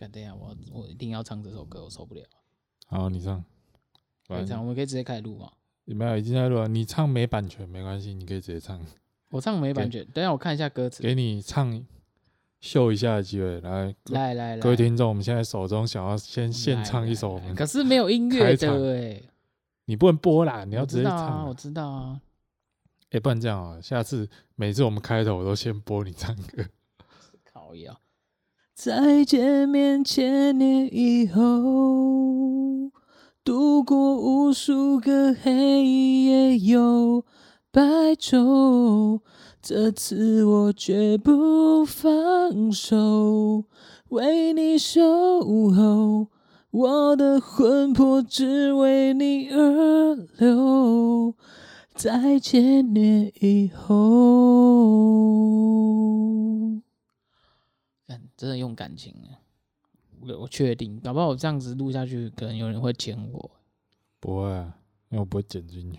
干这样，我我一定要唱这首歌，我受不了。好，你唱。可以唱，我们可以直接开始录吗？没有，已经在录了。你唱没版权没关系，你可以直接唱。我唱没版权，等下我看一下歌词。给你唱秀一下的机会，来来来来，各位听众，我们现在手中想要先现唱一首，可是没有音乐的哎，你不能播啦，你要直接唱。我知道啊。哎，不然这样啊，下次每次我们开头我都先播你唱歌。靠呀！再见面千年以后。度过无数个黑夜又白昼，这次我绝不放手，为你守候，我的魂魄只为你而流。在千年以后，真的用感情啊。我确定，搞不好我这样子录下去，可能有人会剪我。不会啊，因为我不会剪进去。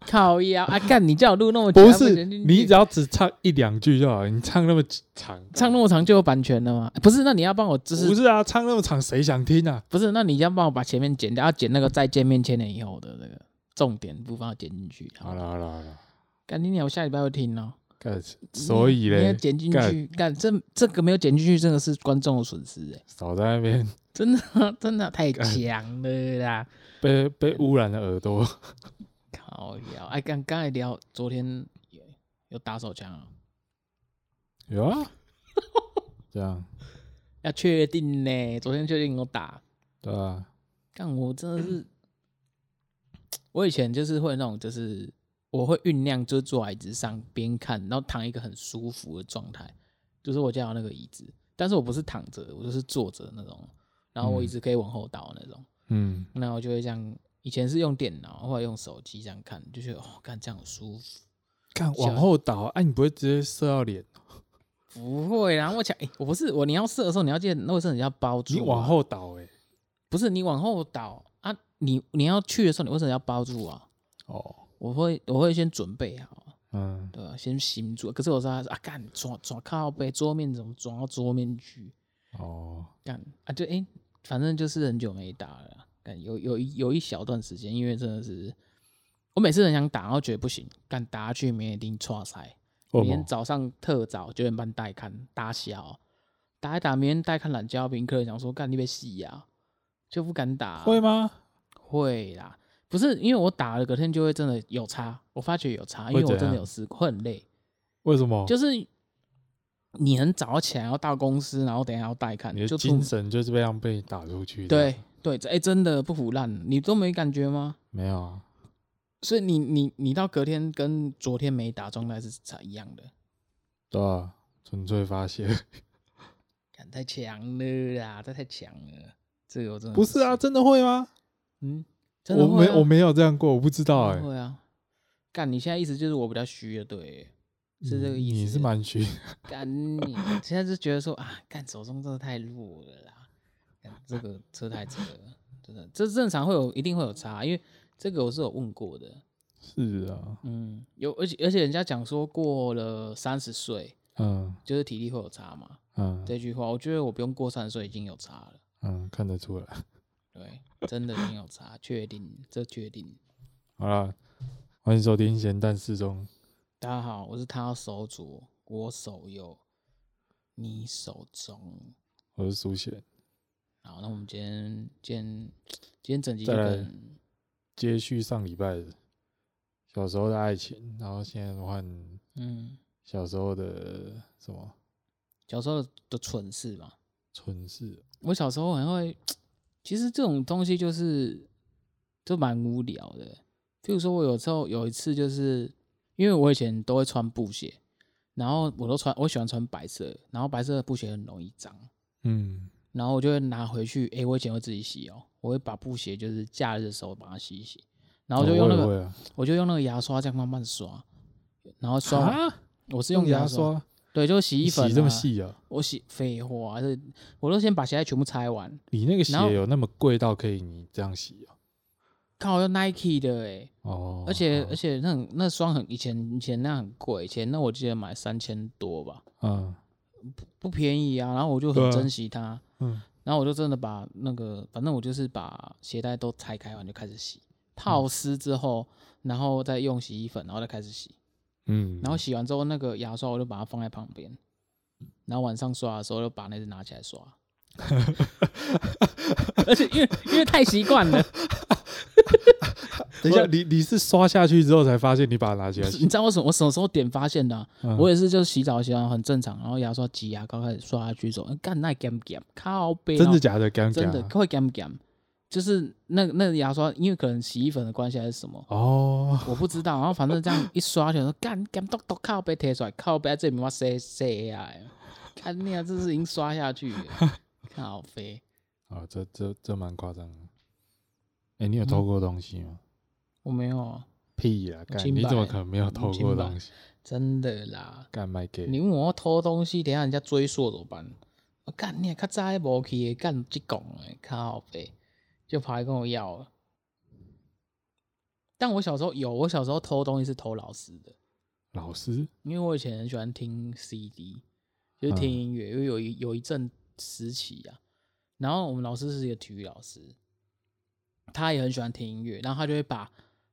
靠腰啊！干，你叫我录那么长，不是？你只要只唱一两句就好。你唱那么长，唱那么长就有版权了吗？不是，那你要帮我，就是不是啊？唱那么长，谁想听啊？不是，那你要帮我把前面剪掉，要剪那个再见面千年以后的那个重点部分要剪进去。好了好了好了，干你鸟，我下礼拜会听哦。所以嘞，你要剪进去，干这这个没有剪进去，真的是观众的损失哎。少在那边，真的真的太强了啦！被被污染的耳朵。靠腰，哎，刚刚才聊，昨天有有打手枪啊？有啊。这样要确定呢？昨天确定有打。对啊。但我真的是，我以前就是会那种就是。我会酝酿，就是坐在椅子上边看，然后躺一个很舒服的状态，就是我家有那个椅子，但是我不是躺着，我就是坐着那种，然后我椅子可以往后倒那种，嗯，那我就会这样，以前是用电脑，后来用手机这样看，就觉得哦，看这样很舒服，看往后倒，哎、啊，你不会直接射到脸？不会，然后我想，哎、欸，我不是，我你要射的时候，你要记得那个时候你要包住，你往后倒、欸，哎，不是你往后倒啊，你你要去的时候，你为什么要包住啊？哦。我会我会先准备好，嗯，对吧？先行住。可是我说啊，干抓抓靠背桌面怎么抓到桌面去？哦，干啊，就哎、欸，反正就是很久没打了。干有有一有一小段时间，因为真的是我每次很想打，然后觉得不行，干打下去明天一定挫赛。明天早上特早九点半带看打小，打一打，明天带看懒觉，宾客人想说干你别死呀，就不敢打。会吗？会啦。不是因为我打了隔天就会真的有差，我发觉有差，因为我真的有试过，会很累。为什么？就是你很早起来要到公司，然后等一下要带看，你的精神就是被样被打出去的。对对，哎、欸，真的不腐烂，你都没感觉吗？没有啊。所以你你你到隔天跟昨天没打状态是差一样的。对啊，纯粹发泄。太强了啦，这太强了，这个我真的不是啊，真的会吗？嗯。啊、我没我没有这样过，我不知道哎、欸。会啊，干！你现在意思就是我比较虚的，对，是这个意思。你是蛮虚。干你！现在就觉得说啊，干手中真的太弱了啦。干这个车太扯了，真的，这正常会有，一定会有差，因为这个我是有问过的。是啊，嗯，有，而且而且人家讲说过了三十岁，嗯，就是体力会有差嘛，嗯，这句话我觉得我不用过三十岁已经有差了，嗯，看得出来。对，真的没有差，确定，这确定。好了，欢迎收听《咸蛋四中》。大家好，我是他手左，我手右，你手中。我是苏贤。好，那我们今天，今天，今天整集接续上礼拜的小时候的爱情，然后现在换嗯，小时候的什么？小时候的蠢事吧。蠢事。我小时候很会。其实这种东西就是就蛮无聊的。譬如说，我有时候有一次，就是因为我以前都会穿布鞋，然后我都穿，我喜欢穿白色，然后白色的布鞋很容易脏，嗯，然后我就会拿回去。诶，我以前会自己洗哦，我会把布鞋就是假日的时候把它洗一洗，然后就用那个，哦我，就用那个牙刷这样慢慢刷，然后刷，啊、我是用牙刷。对，就洗衣粉、啊。洗这么细啊？我洗废话，是，我都先把鞋带全部拆完。你那个鞋有那么贵到可以你这样洗啊？看我用 Nike 的哎、欸。哦。而且、哦、而且那那双很以前以前那很贵，以前那我记得买三千多吧。嗯。不不便宜啊，然后我就很珍惜它。嗯。然后我就真的把那个，反正我就是把鞋带都拆开完就开始洗，泡湿之后，然后再用洗衣粉，然后再开始洗。嗯，然后洗完之后，那个牙刷我就把它放在旁边，然后晚上刷的时候就把那只拿起来刷。而且因为因为太习惯了。等一下，你你是刷下去之后才发现你把它拿起来？你知道我什么我什么时候点发现的、啊？嗯、我也是，就是洗澡洗完很正常，然后牙刷挤牙膏开始刷下去之后，干那干不干？靠背，真的假的？干真的会干不干？就是那那个牙刷，因为可能洗衣粉的关系还是什么？哦，我不知道。然后反正这样一刷起来，说干干都都靠背贴出来，靠背这里面我塞塞呀！看你啊，这是已经刷下去了，靠背。啊，这这这蛮夸张的。哎、欸，你有偷过东西吗？嗯我没有啊，屁呀！你怎么可能没有偷过东西？真的啦，干麦给？你问我偷东西，等下人家追溯怎么办？我干你，较早无去干这讲诶，靠北，就跑来跟我要了。但我小时候有，我小时候偷东西是偷老师的。老师？因为我以前很喜欢听 CD，就是听音乐，嗯、因为有一有一阵时期啊。然后我们老师是一个体育老师，他也很喜欢听音乐，然后他就会把。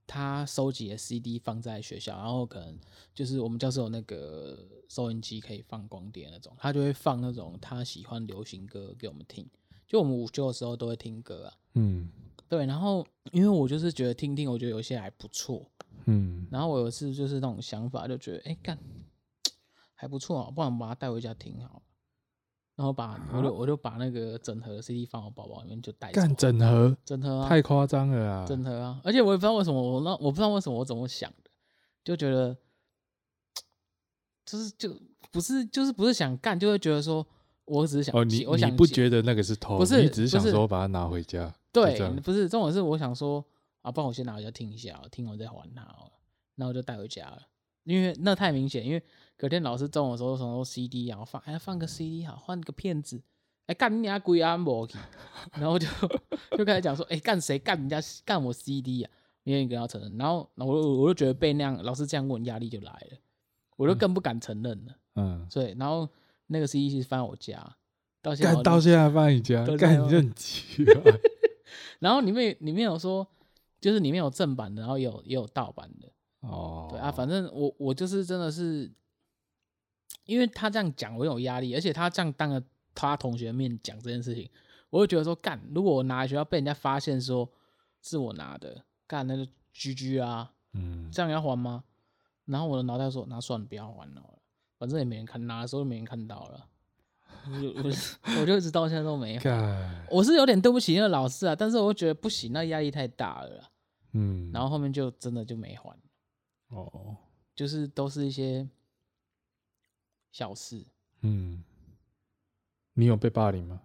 他收集的 CD 放在学校，然后可能就是我们教室有那个收音机可以放光碟那种，他就会放那种他喜欢流行歌给我们听。就我们午休的时候都会听歌啊，嗯，对。然后因为我就是觉得听听，我觉得有些还不错，嗯。然后我有一次就是那种想法，就觉得哎干还不错啊，不然我们把它带回家听好了。然后把我就我就把那个整盒 CD 放我包包里面就带走。干整盒？整盒啊！太夸张了啊！整盒啊！而且我也不知道为什么我那我不知道为什么我怎么想的，就觉得 就是就不是就是不是想干，就会觉得说我只是想哦，你我想你不觉得那个是偷？不是，你只是想说把它拿回家。对，不是这种是我想说啊，帮我先拿回家听一下，听完再还他，然后就带回家了，因为那太明显，因为。隔天老师中午的时候什么 CD，然后放哎放个 CD 好，换个片子，哎干你家鬼啊莫去，然后就 就开始讲说哎干谁干人家干我 CD 啊，没人跟他承认，然后我我就觉得被那样老师这样问压力就来了，我就更不敢承认了，嗯，所以然后那个 CD 是放我家，到现在到现在还放你家，干你很奇怪，然后里面里面有说就是里面有正版的，然后也有也有盗版的，哦，对啊，反正我我就是真的是。因为他这样讲，我有压力，而且他这样当着他同学面讲这件事情，我就觉得说干，如果我拿来学校被人家发现说是我拿的，干那就 GG 啊，嗯，这样要还吗？然后我的脑袋说，那算了，不要还了，反正也没人看，拿的时候没人看到了，我就我，我就一直到现在都没还，我是有点对不起那个老师啊，但是我觉得不行，那压力太大了，嗯，然后后面就真的就没还，哦，就是都是一些。小事，嗯，你有被霸凌吗？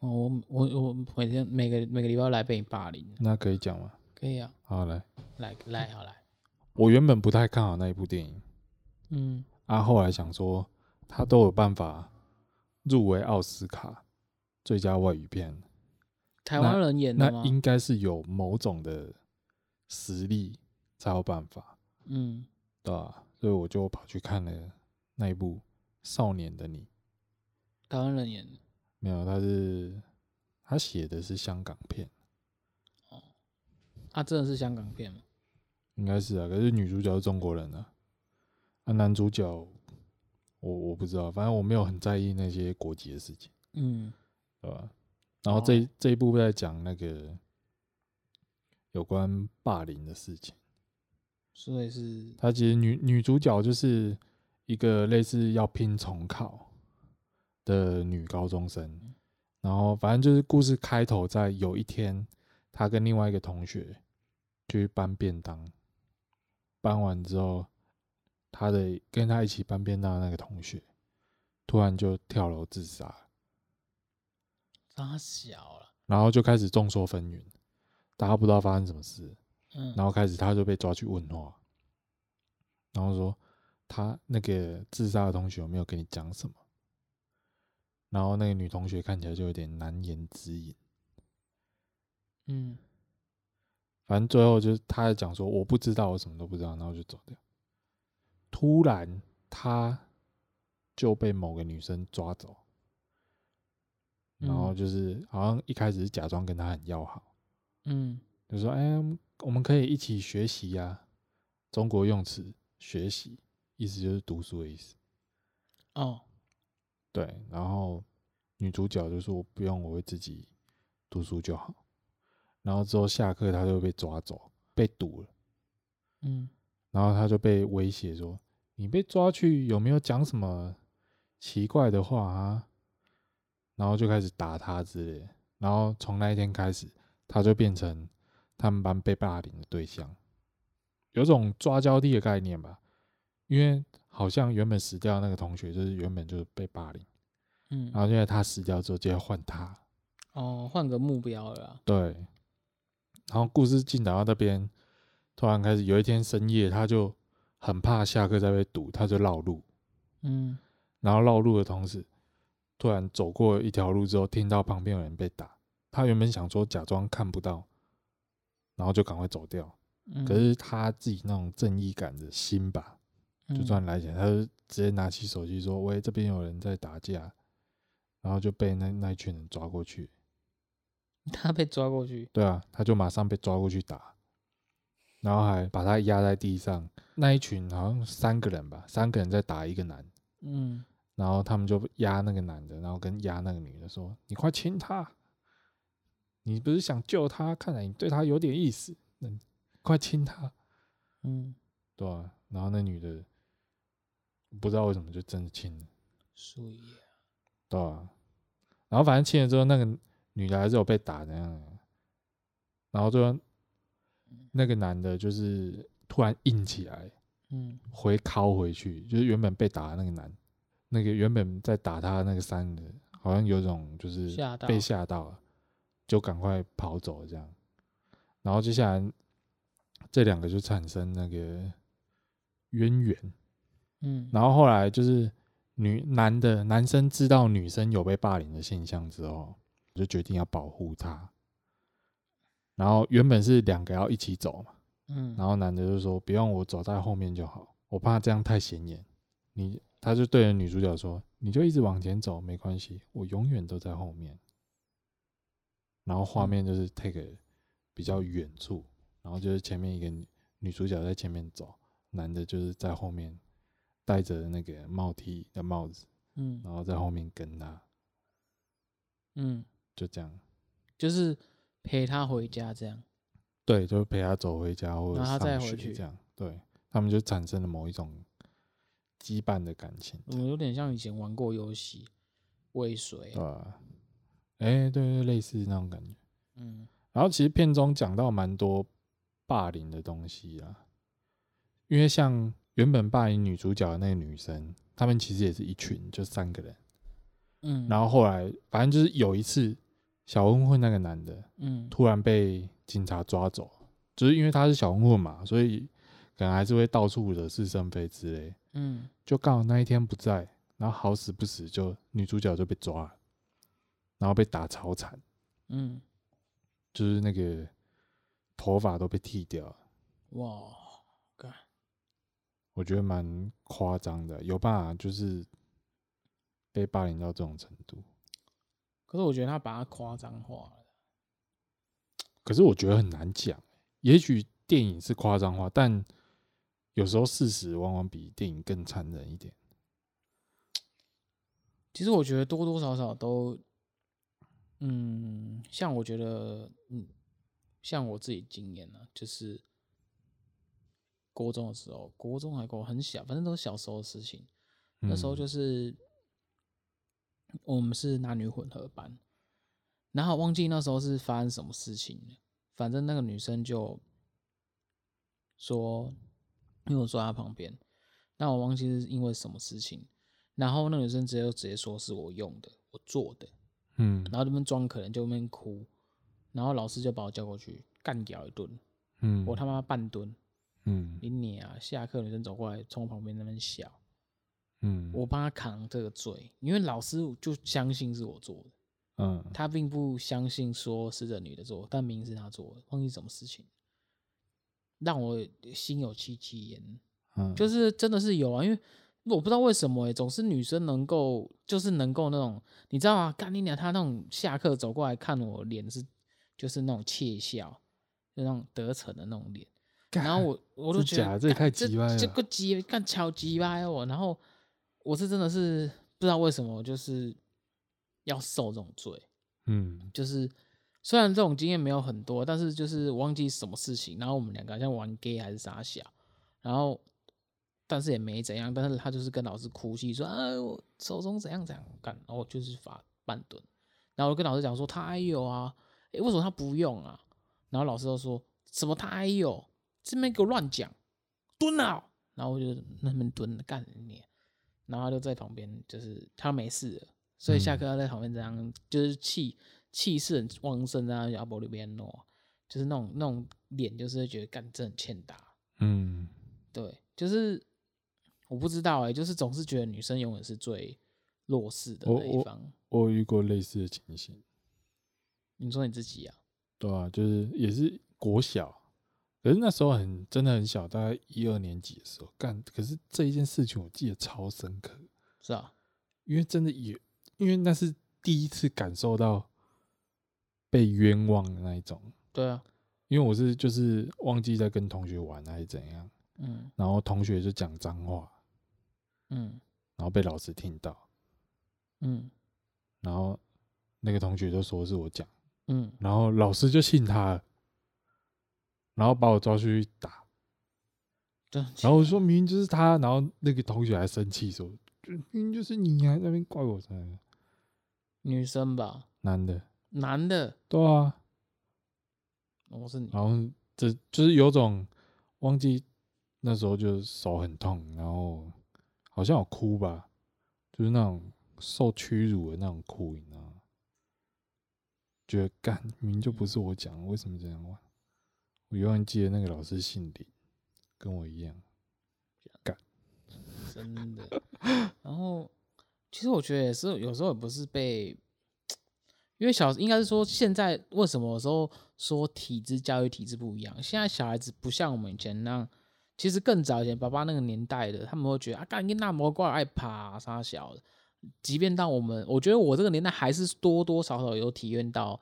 哦，我我我每天每个每个礼拜来被你霸凌，那可以讲吗？可以啊，好来。来来好来，我原本不太看好那一部电影，嗯，啊，后来想说他都有办法入围奥斯卡最佳外语片，台湾人演的吗？那应该是有某种的实力才有办法，嗯，对吧？所以我就跑去看了那一部。少年的你，台湾人演的没有？他是他写的是香港片，哦，他真的是香港片吗？应该是啊，可是女主角是中国人啊，啊，男主角我我不知道，反正我没有很在意那些国籍的事情，嗯，对吧？然后这、哦、这一部在讲那个有关霸凌的事情，所以是他其实女女主角就是。一个类似要拼重考的女高中生，然后反正就是故事开头在有一天，她跟另外一个同学去搬便当，搬完之后，她的跟他一起搬便当的那个同学突然就跳楼自杀，他小了，然后就开始众说纷纭，大家不知道发生什么事，嗯然后开始他就被抓去问话，然后说。他那个自杀的同学有没有跟你讲什么？然后那个女同学看起来就有点难言之隐。嗯，反正最后就是他在讲说我不知道，我什么都不知道，然后就走掉。突然他就被某个女生抓走，然后就是好像一开始是假装跟他很要好，嗯，就说哎，我们可以一起学习呀，中国用词学习，意思就是读书的意思。哦，对，然后女主角就说不用，我会自己读书就好。然后之后下课，他就被抓走，被堵了。嗯，然后他就被威胁说：“你被抓去，有没有讲什么奇怪的话啊？”然后就开始打他之类，然后从那一天开始，他就变成他们班被霸凌的对象，有种抓交替的概念吧。因为好像原本死掉那个同学，就是原本就是被霸凌，嗯，然后现在他死掉之后，就要换他，哦，换个目标了。对，然后故事进展到那边，突然开始有一天深夜，他就很怕下课再被堵，他就绕路，嗯，然后绕路的同时。突然走过一条路之后，听到旁边有人被打，他原本想说假装看不到，然后就赶快走掉。可是他自己那种正义感的心吧，就突然来起来，他就直接拿起手机说：“喂，这边有人在打架。”然后就被那那一群人抓过去。他被抓过去？对啊，他就马上被抓过去打，然后还把他压在地上。那一群好像三个人吧，三个人在打一个男。嗯。然后他们就压那个男的，然后跟压那个女的说：“你快亲他，你不是想救他？看来你对他有点意思，那快亲他。”嗯，对啊。然后那女的不知道为什么就真的亲了，所以，对啊。然后反正亲了之后，那个女的还是有被打的样。然后最后那个男的就是突然硬起来，嗯，回敲回去，就是原本被打的那个男。那个原本在打他那个三个，好像有种就是被吓到了，就赶快跑走这样。然后接下来这两个就产生那个渊源，嗯。然后后来就是女男的男生知道女生有被霸凌的现象之后，就决定要保护她。然后原本是两个要一起走嘛，嗯。然后男的就说：“不用，我走在后面就好，我怕这样太显眼。”你。他就对着女主角说：“你就一直往前走，没关系，我永远都在后面。”然后画面就是 take 比较远处，然后就是前面一个女主角在前面走，男的就是在后面戴着那个帽 T 的帽子，嗯，然后在后面跟他，嗯，就这样，就是陪他回家这样，对，就陪他走回家或者上学再回去这样，对，他们就产生了某一种。羁绊的感情，嗯，有点像以前玩过游戏《喂水》啊，哎，对对，类似那种感觉，嗯。然后其实片中讲到蛮多霸凌的东西啊，因为像原本霸凌女主角的那个女生，他们其实也是一群，就三个人，嗯。然后后来反正就是有一次，小混混那个男的，嗯，突然被警察抓走，就是因为他是小混混嘛，所以可能还是会到处惹是生非之类。嗯，就刚好那一天不在，然后好死不死就女主角就被抓了，然后被打超惨，嗯，就是那个头发都被剃掉了，哇，干，我觉得蛮夸张的，有办法就是被霸凌到这种程度，可是我觉得他把它夸张化了，可是我觉得很难讲，也许电影是夸张化，但。有时候事实往往比电影更残忍一点。其实我觉得多多少少都，嗯，像我觉得，嗯，像我自己经验呢，就是国中的时候，国中还够很小，反正都是小时候的事情。那时候就是我们是男女混合班，然后忘记那时候是发生什么事情了。反正那个女生就说。因为我坐在他旁边，但我忘记是因为什么事情，然后那女生直接就直接说是我用的，我做的，嗯，然后这边装可怜，就那边哭，然后老师就把我叫过去干掉一顿，嗯，我他妈半蹲，嗯，你你啊，下课女生走过来从我旁边那边笑，嗯，我帮他扛这个罪，因为老师就相信是我做的，嗯，他并不相信说是这女的做，但明明是他做的，忘记什么事情。让我心有戚戚焉，嗯，就是真的是有啊，因为我不知道为什么哎、欸，总是女生能够，就是能够那种，你知道吗？干你娘，她那种下课走过来看我脸是，就是那种窃笑，就那种得逞的那种脸。然后我我都觉得这也太鸡歪了，这个鸡干超鸡歪哦。然后我是真的是不知道为什么，就是要受这种罪。嗯，就是虽然这种经验没有很多，但是就是忘记什么事情，然后我们两个好像玩 gay 还是啥小，然后。但是也没怎样，但是他就是跟老师哭泣说：“啊，我手中怎样怎样干，然后就是罚半蹲。”然后我跟老师讲说：“他还有啊，诶，为什么他不用啊？”然后老师就说什么他还有，这边给我乱讲，蹲啊！然后我就那边蹲干你，然后他就在旁边，就是他没事了，所以下课他在旁边这样，就是气气势很旺盛啊，阿伯那边喏，就是那种那种脸，就是觉得干真很欠打。嗯，对，就是。我不知道哎、欸，就是总是觉得女生永远是最弱势的那一方。我，我，我遇过类似的情形。你说你自己啊？对啊，就是也是国小，可是那时候很真的很小，大概一二年级的时候干。可是这一件事情我记得超深刻。是啊，因为真的也，因为那是第一次感受到被冤枉的那一种。对啊，因为我是就是忘记在跟同学玩还是怎样，嗯，然后同学就讲脏话。嗯，然后被老师听到，嗯，然后那个同学就说是我讲，嗯，然后老师就信他了，然后把我抓去打，然后我说明明就是他，然后那个同学还生气说，明明就是你还在那边怪我？女生吧，男的，男的，对啊，我是你，然后这就是有种忘记那时候就手很痛，然后。好像有哭吧，就是那种受屈辱的那种哭，你知道吗？觉得干明明就不是我讲，为什么这样玩？我永远记得那个老师姓林，跟我一样干，真的。然后其实我觉得也是，有时候也不是被，因为小应该是说现在为什么有时候说体制教育体制不一样？现在小孩子不像我们以前那样。其实更早以前，爸爸那个年代的，他们会觉得啊，干你那么怪，爱爬啥小的。即便到我们，我觉得我这个年代还是多多少少有体验到，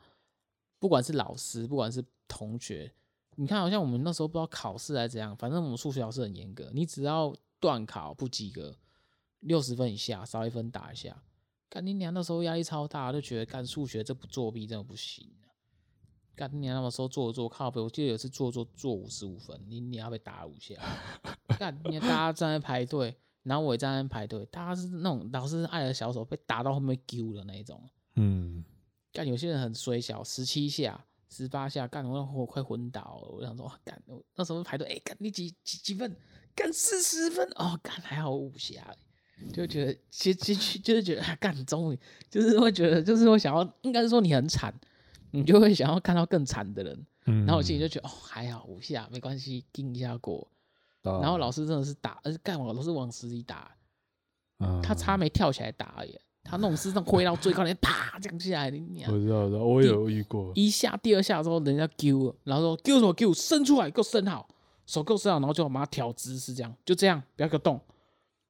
不管是老师，不管是同学，你看，好像我们那时候不知道考试还是怎样，反正我们数学老师很严格，你只要断考不及格，六十分以下少一分打一下。干你娘，那时候压力超大，就觉得干数学这不作弊真的不行。干你娘那时候做做靠背，我记得有次做做做五十五分，你你要被打五下。干你大家站在排队，然后我也站在排队，大家是那种老师爱的小手被打到后面丢的那一种。嗯，干有些人很衰小，十七下、十八下，干我我快昏倒了。我想说，干那时候排队，哎、欸，干你几几几分？干四十分哦，干还好五下，就觉得其实其实就是觉得干终于就是会觉得就是会想要，应该是说你很惨。你就会想要看到更惨的人，嗯、然后我心里就觉得哦，还好五下没关系，盯一下过。然后老师真的是打，而且干我老师往死里打，嗯、他差没跳起来打而已。他那种是那种挥到最高，点啪降下来的。我知道，我知道，我也有遇过。一下、第二下之后，人家丢，然后说丢什么丢，伸出来给我伸好，手给我伸好，然后就把它调姿势，这样就这样，不要给我动。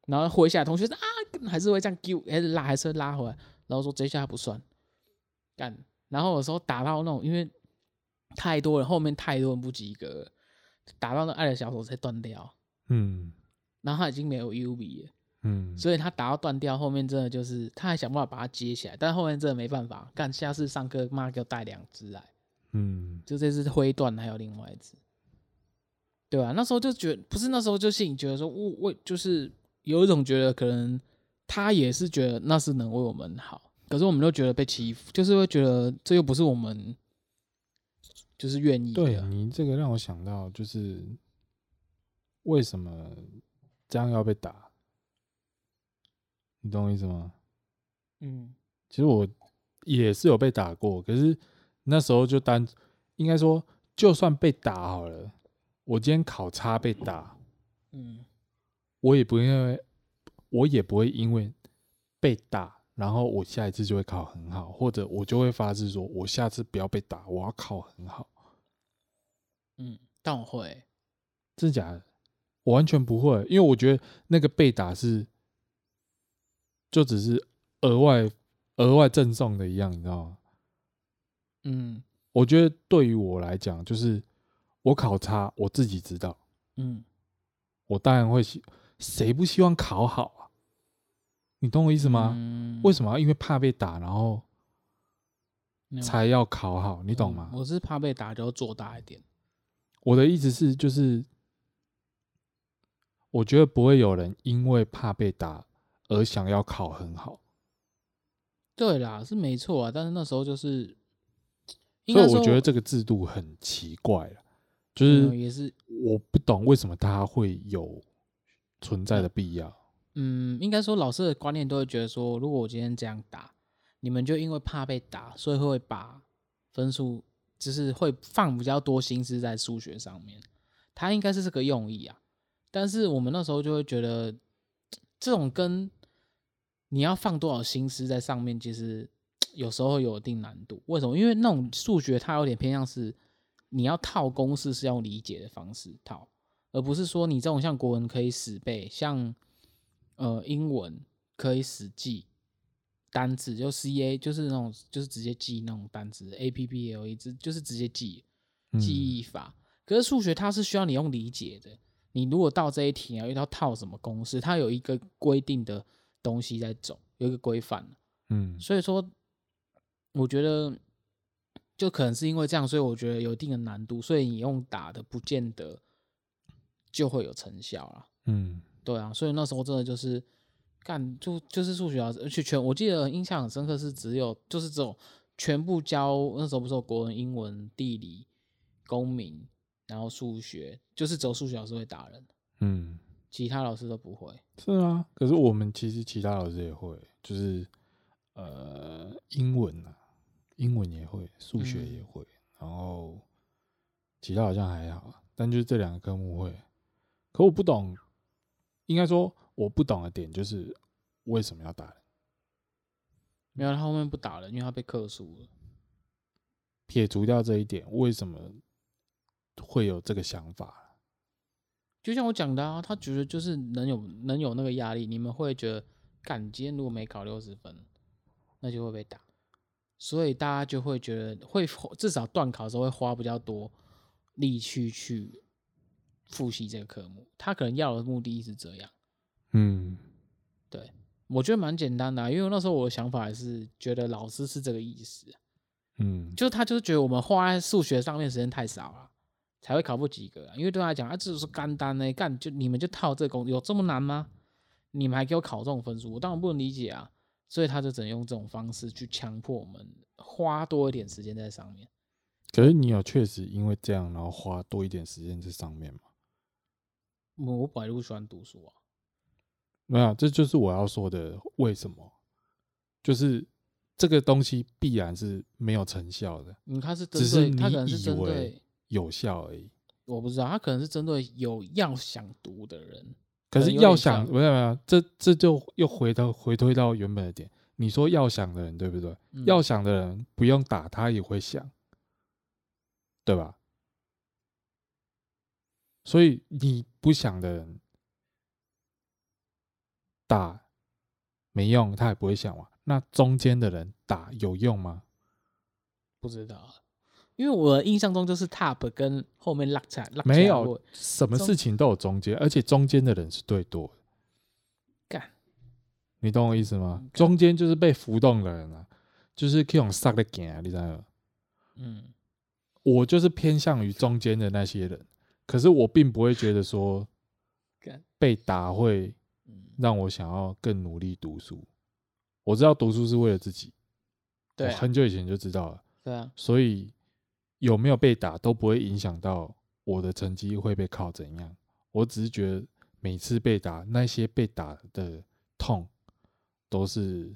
然后挥下来，同学说啊，还是会这样丢，还是拉，还是会拉回来。然后说这一下不算，干。然后有时候打到那种，因为太多人，后面太多人不及格，打到那爱的小手才断掉。嗯，然后他已经没有 U B 了。嗯，所以他打到断掉，后面真的就是他还想办法把它接起来，但后面真的没办法。干，下次上课妈给我带两只来。嗯，就这只灰断，还有另外一只，对吧、啊？那时候就觉得，不是那时候就心里觉得说，我我就是有一种觉得，可能他也是觉得那是能为我们好。可是我们都觉得被欺负，就是会觉得这又不是我们，就是愿意。对，你这个让我想到，就是为什么这样要被打？你懂我意思吗？嗯，其实我也是有被打过，可是那时候就单应该说，就算被打好了，我今天考差被打，嗯，我也不因为，我也不会因为被打。然后我下一次就会考很好，或者我就会发誓说，我下次不要被打，我要考很好。嗯，但我会，真的假的？我完全不会，因为我觉得那个被打是就只是额外额外赠送的一样，你知道吗？嗯，我觉得对于我来讲，就是我考差，我自己知道。嗯，我当然会希，谁不希望考好啊？你懂我意思吗？嗯、为什么？因为怕被打，然后才要考好，你懂吗？我是怕被打，就要做大一点。我的意思是，就是我觉得不会有人因为怕被打而想要考很好。对啦，是没错啊。但是那时候就是，所以我觉得这个制度很奇怪了，就是也是我不懂为什么它会有存在的必要。嗯，应该说老师的观念都会觉得说，如果我今天这样打，你们就因为怕被打，所以会把分数就是会放比较多心思在数学上面。他应该是这个用意啊。但是我们那时候就会觉得，这种跟你要放多少心思在上面，其实有时候会有一定难度。为什么？因为那种数学它有点偏向是你要套公式是用理解的方式套，而不是说你这种像国文可以死背，像。呃，英文可以死记单字，就 C A 就是那种就是直接记那种单字，A P P L E 就是直接记记忆法。嗯、可是数学它是需要你用理解的，你如果到这一题啊，要套什么公式，它有一个规定的东西在走，有一个规范。嗯，所以说我觉得就可能是因为这样，所以我觉得有一定的难度，所以你用打的不见得就会有成效了。嗯。对啊，所以那时候真的就是干就就是数学老师，而且全我记得印象很深刻是只有就是这种全部教那时候不是有国文、英文、地理、公民，然后数学，就是只有数学老师会打人，嗯，其他老师都不会。是啊，可是我们其实其他老师也会，就是呃英文啊，英文也会，数学也会，嗯、然后其他好像还好，但就是这两个科目会，可我不懂。应该说，我不懂的点就是为什么要打人？没有，他后面不打人，因为他被克数了。撇除掉这一点，为什么会有这个想法？就像我讲的啊，他觉得就是能有能有那个压力，你们会觉得，干，今天如果没考六十分，那就会被打，所以大家就会觉得会至少断考的时候会花比较多力气去。复习这个科目，他可能要的目的是这样。嗯，对，我觉得蛮简单的啊，因为那时候我的想法还是觉得老师是这个意思。嗯，就是他就是觉得我们花在数学上面时间太少了，才会考不及格啊。因为对他来讲，啊，这是干单呢，干就你们就套这个公，有这么难吗？你们还给我考这种分数，我当然不能理解啊。所以他就只能用这种方式去强迫我们花多一点时间在上面。可是你有确实因为这样，然后花多一点时间在上面吗？我本来就不喜欢读书啊，没有，这就是我要说的。为什么？就是这个东西必然是没有成效的。你看是只是他可能是针对有效而已。我不知道，他可能是针对有要想读的人。可是要想，没有没有，这这就又回到回推到原本的点。你说要想的人，对不对？嗯、要想的人不用打，他也会想，对吧？所以你不想的人打没用，他也不会想嘛。那中间的人打有用吗？不知道，因为我印象中就是 top 跟后面拉起来，没有什么事情都有中间，而且中间的人是最多的。干，你懂我意思吗？中间就是被浮动的人啊，就是可以用杀的点啊，你知道吗？嗯，我就是偏向于中间的那些人。可是我并不会觉得说被打会让我想要更努力读书。我知道读书是为了自己，对，很久以前就知道了，对啊。所以有没有被打都不会影响到我的成绩会被考怎样。我只是觉得每次被打，那些被打的痛都是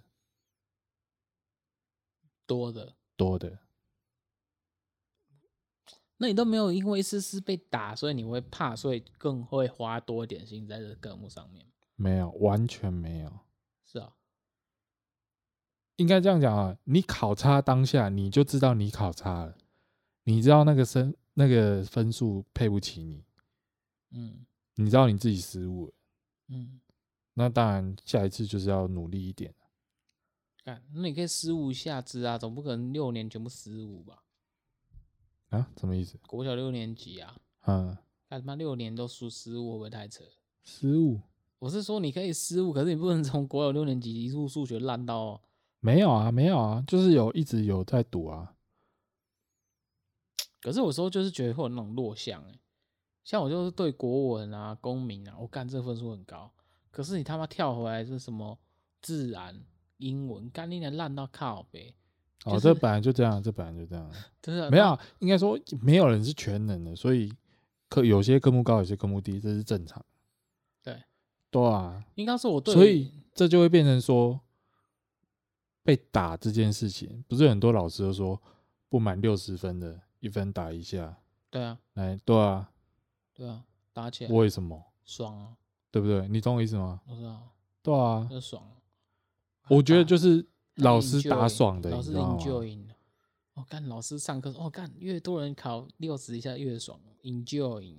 多的，多的。那你都没有因为一次次被打，所以你会怕，所以更会花多一点心在这个科目上面？没有，完全没有。是啊，应该这样讲啊，你考差当下你就知道你考差了，你知道那个分那个分数配不起你，嗯，你知道你自己失误了，嗯，那当然下一次就是要努力一点。干，那你可以失误下肢啊，总不可能六年全部失误吧？啊，什么意思？国小六年级啊，嗯，干他妈六年都输失误，会不会太扯？失误？我是说你可以失误，可是你不能从国小六年级一路数学烂到。没有啊，没有啊，就是有一直有在赌啊。可是有时候就是觉得会有那种弱项哎，像我就是对国文啊、公民啊，我干这个分数很高，可是你他妈跳回来是什么自然？英文干你娘烂到靠北！哦，这本来就这样，这本来就这样。真的没有，应该说没有人是全能的，所以科有些科目高，有些科目低，这是正常。对，对啊，应该是我对，所以这就会变成说被打这件事情，不是很多老师都说不满六十分的一分打一下。对啊，来，对啊，对啊，打起来为什么？爽啊，对不对？你懂我意思吗？我知道。对啊，就爽。我觉得就是老师打爽的，老师 enjoy。我干老师上课，哦干越多人考六十以下越爽，enjoy。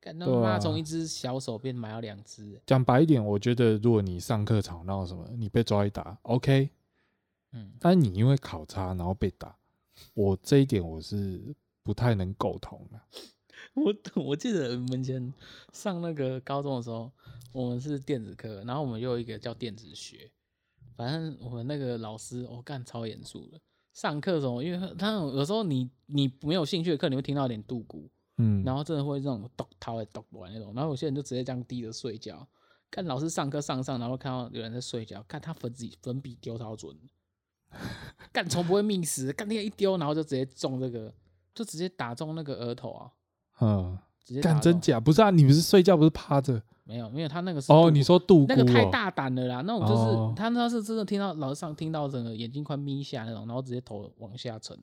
干他妈从一只小手变买了两只。讲白一点，我觉得如果你上课吵闹什么，你被抓一打，OK。嗯。但你因为考差然后被打，我这一点我是不太能苟同的。我我记得我们以前上那个高中的时候，我们是电子课，然后我们又有一个叫电子学。反正我们那个老师，我、哦、干超严肃的。上课的时候，因为他有时候你你没有兴趣的课，你会听到一点度鼓，嗯，然后真的会这种咚他会咚完那种。然后有些人就直接这样低着睡觉。看老师上课上上，然后看到有人在睡觉，看他粉笔粉笔丢超准，干从不会 miss，干那个一丢，然后就直接中这个，就直接打中那个额头啊，嗯，直接干真假？不是啊，你不是睡觉不是趴着？没有，没有他那个是哦，你说度那个太大胆了啦，那种就是他那是真的听到老师上听到整个眼睛快眯下那种，然后直接头往下沉，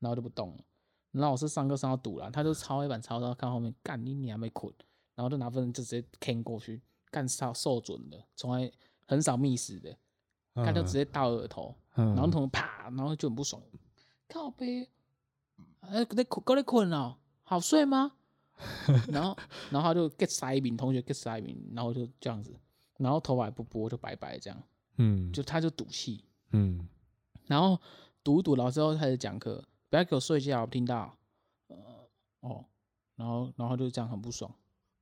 然后就不动了。然后老师上课上到堵了，他就抄黑板抄到看后面，干你你还没困，然后就拿分就直接 can 过去，干超受准的，从来很少 miss 的，他就直接到额头，然后同学啪，然后就很不爽，靠北，哎，你困，够你困了，好睡吗？然后，然后他就 get 塞一名同学 get 塞一名，然后就这样子，然后头发也不拨就拜拜这样，嗯，就他就赌气，嗯，然后赌赌老师后开始讲课，不要给我睡觉，我听到，呃，哦，然后然后就这样很不爽，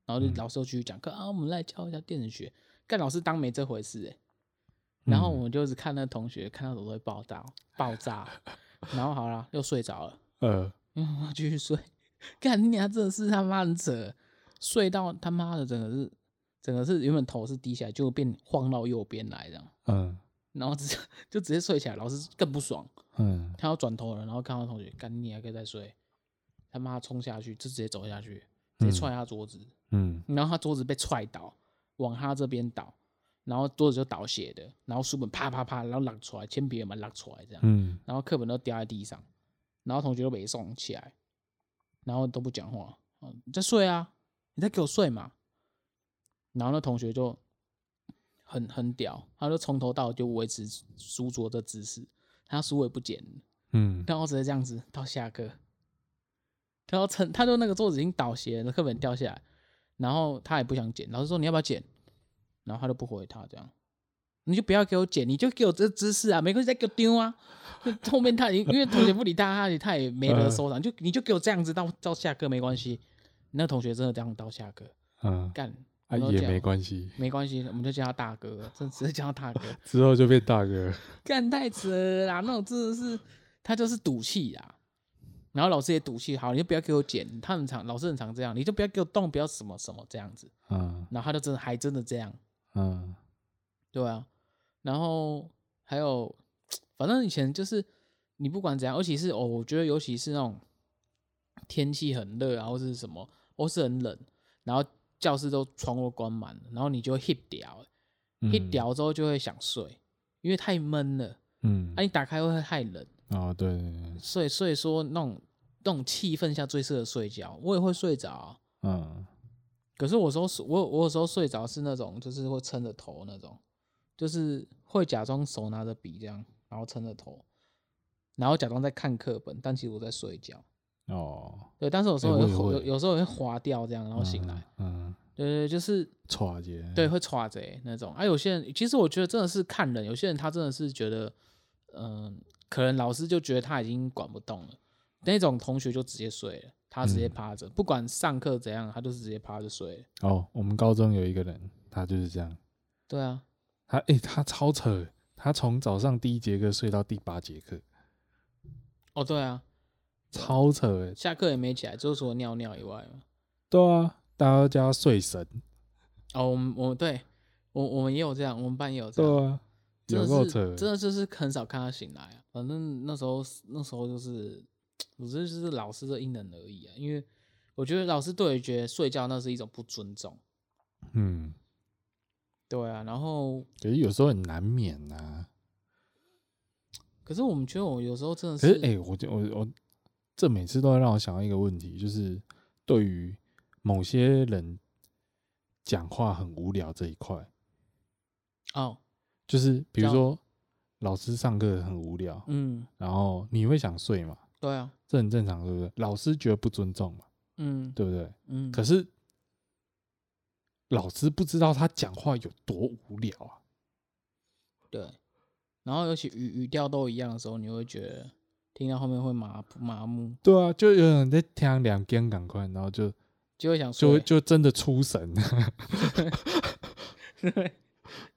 然后就老师又继续讲课啊，我们来教一下电子学，干老师当没这回事诶、欸，然后我们就是看那同学看到都会爆炸爆炸，然后好了又睡着了，呃，嗯，继续睡。干你娘！真的是他妈的扯，睡到他妈的整个是，整个是原本头是低下来，就变晃到右边来这样。嗯，然后直接就直接睡起来，老师更不爽。嗯，他要转头了，然后看到同学，干你还可以再睡，他妈冲下去就直接走下去，直接踹他桌子。嗯，然后他桌子被踹倒，往他这边倒，然后桌子就倒斜的，然后书本啪啪啪，然后拉出来，铅笔也蛮拉出来这样。嗯，然后课本都掉在地上，然后同学都没送起来。然后都不讲话，你在睡啊？你在给我睡嘛？然后那同学就很很屌，他就从头到尾就维持书桌的姿势，他书也不捡，嗯，然后直接这样子到下课，然后趁他就那个桌子已经倒斜了，那课本掉下来，然后他也不想捡，老师说你要不要捡？然后他都不回他这样，你就不要给我剪，你就给我这姿势啊，没关系，再给我丢啊。后面他因因为同学不理他，他也他也没得收场，就你就给我这样子到到下课没关系。那同学真的这样到下课，嗯，干啊也没关系，没关系，我们就叫他大哥，真直接叫他大哥，之后就变大哥。干太扯了啦，那种真的是他就是赌气啊。然后老师也赌气，好，你就不要给我剪，他很常老师很常这样，你就不要给我动，不要什么什么这样子，嗯，然后他就真的还真的这样，嗯，对啊，然后还有。反正以前就是你不管怎样，尤其是哦，我觉得尤其是那种天气很热啊，或是什么，或是很冷，然后教室都窗户关满了，然后你就会 hit 掉，hit 掉之后就会想睡，因为太闷了，嗯，啊，你打开会太冷，哦，对，对，对，所以所以说那种那种气氛下最适合睡觉，我也会睡着，嗯，可是我说我我有时候睡着是那种就是会撑着头那种，就是会假装手拿着笔这样。然后撑着头，然后假装在看课本，但其实我在睡觉。哦，对，但是有时候有有有时候会滑掉这样，然后醒来。嗯，对对，就是歘着，对，会歘着那种。啊，有些人其实我觉得真的是看人，有些人他真的是觉得，嗯、呃，可能老师就觉得他已经管不动了，那种同学就直接睡了，他直接趴着，嗯、不管上课怎样，他都是直接趴着睡。哦，我们高中有一个人，他就是这样。对啊，他哎、欸，他超扯，他从早上第一节课睡到第八节课。哦，对啊，超扯哎，下课也没起来，就除了尿尿以外嘛。对啊，大家叫他睡神。哦，我们我们对我我们也有这样，我们班也有这样。对啊，有够扯，真的就是很少看他醒来啊。反正那时候那时候就是，我觉得就是老师的因人而异啊。因为我觉得老师对于觉得睡觉那是一种不尊重。嗯，对啊，然后可是有时候很难免呐、啊。可是我们觉得，我有时候真的是，哎、欸，我我我，这每次都会让我想到一个问题，就是对于某些人讲话很无聊这一块，哦，就是比如说老师上课很无聊，嗯，然后你会想睡嘛？对啊，这很正常，对不对？老师觉得不尊重嘛，嗯，对不对？嗯，可是老师不知道他讲话有多无聊啊，对。然后尤其语语调都一样的时候，你会觉得听到后面会麻麻木。对啊，就有人在听两边赶快，然后就就会想说，就就真的出神。对，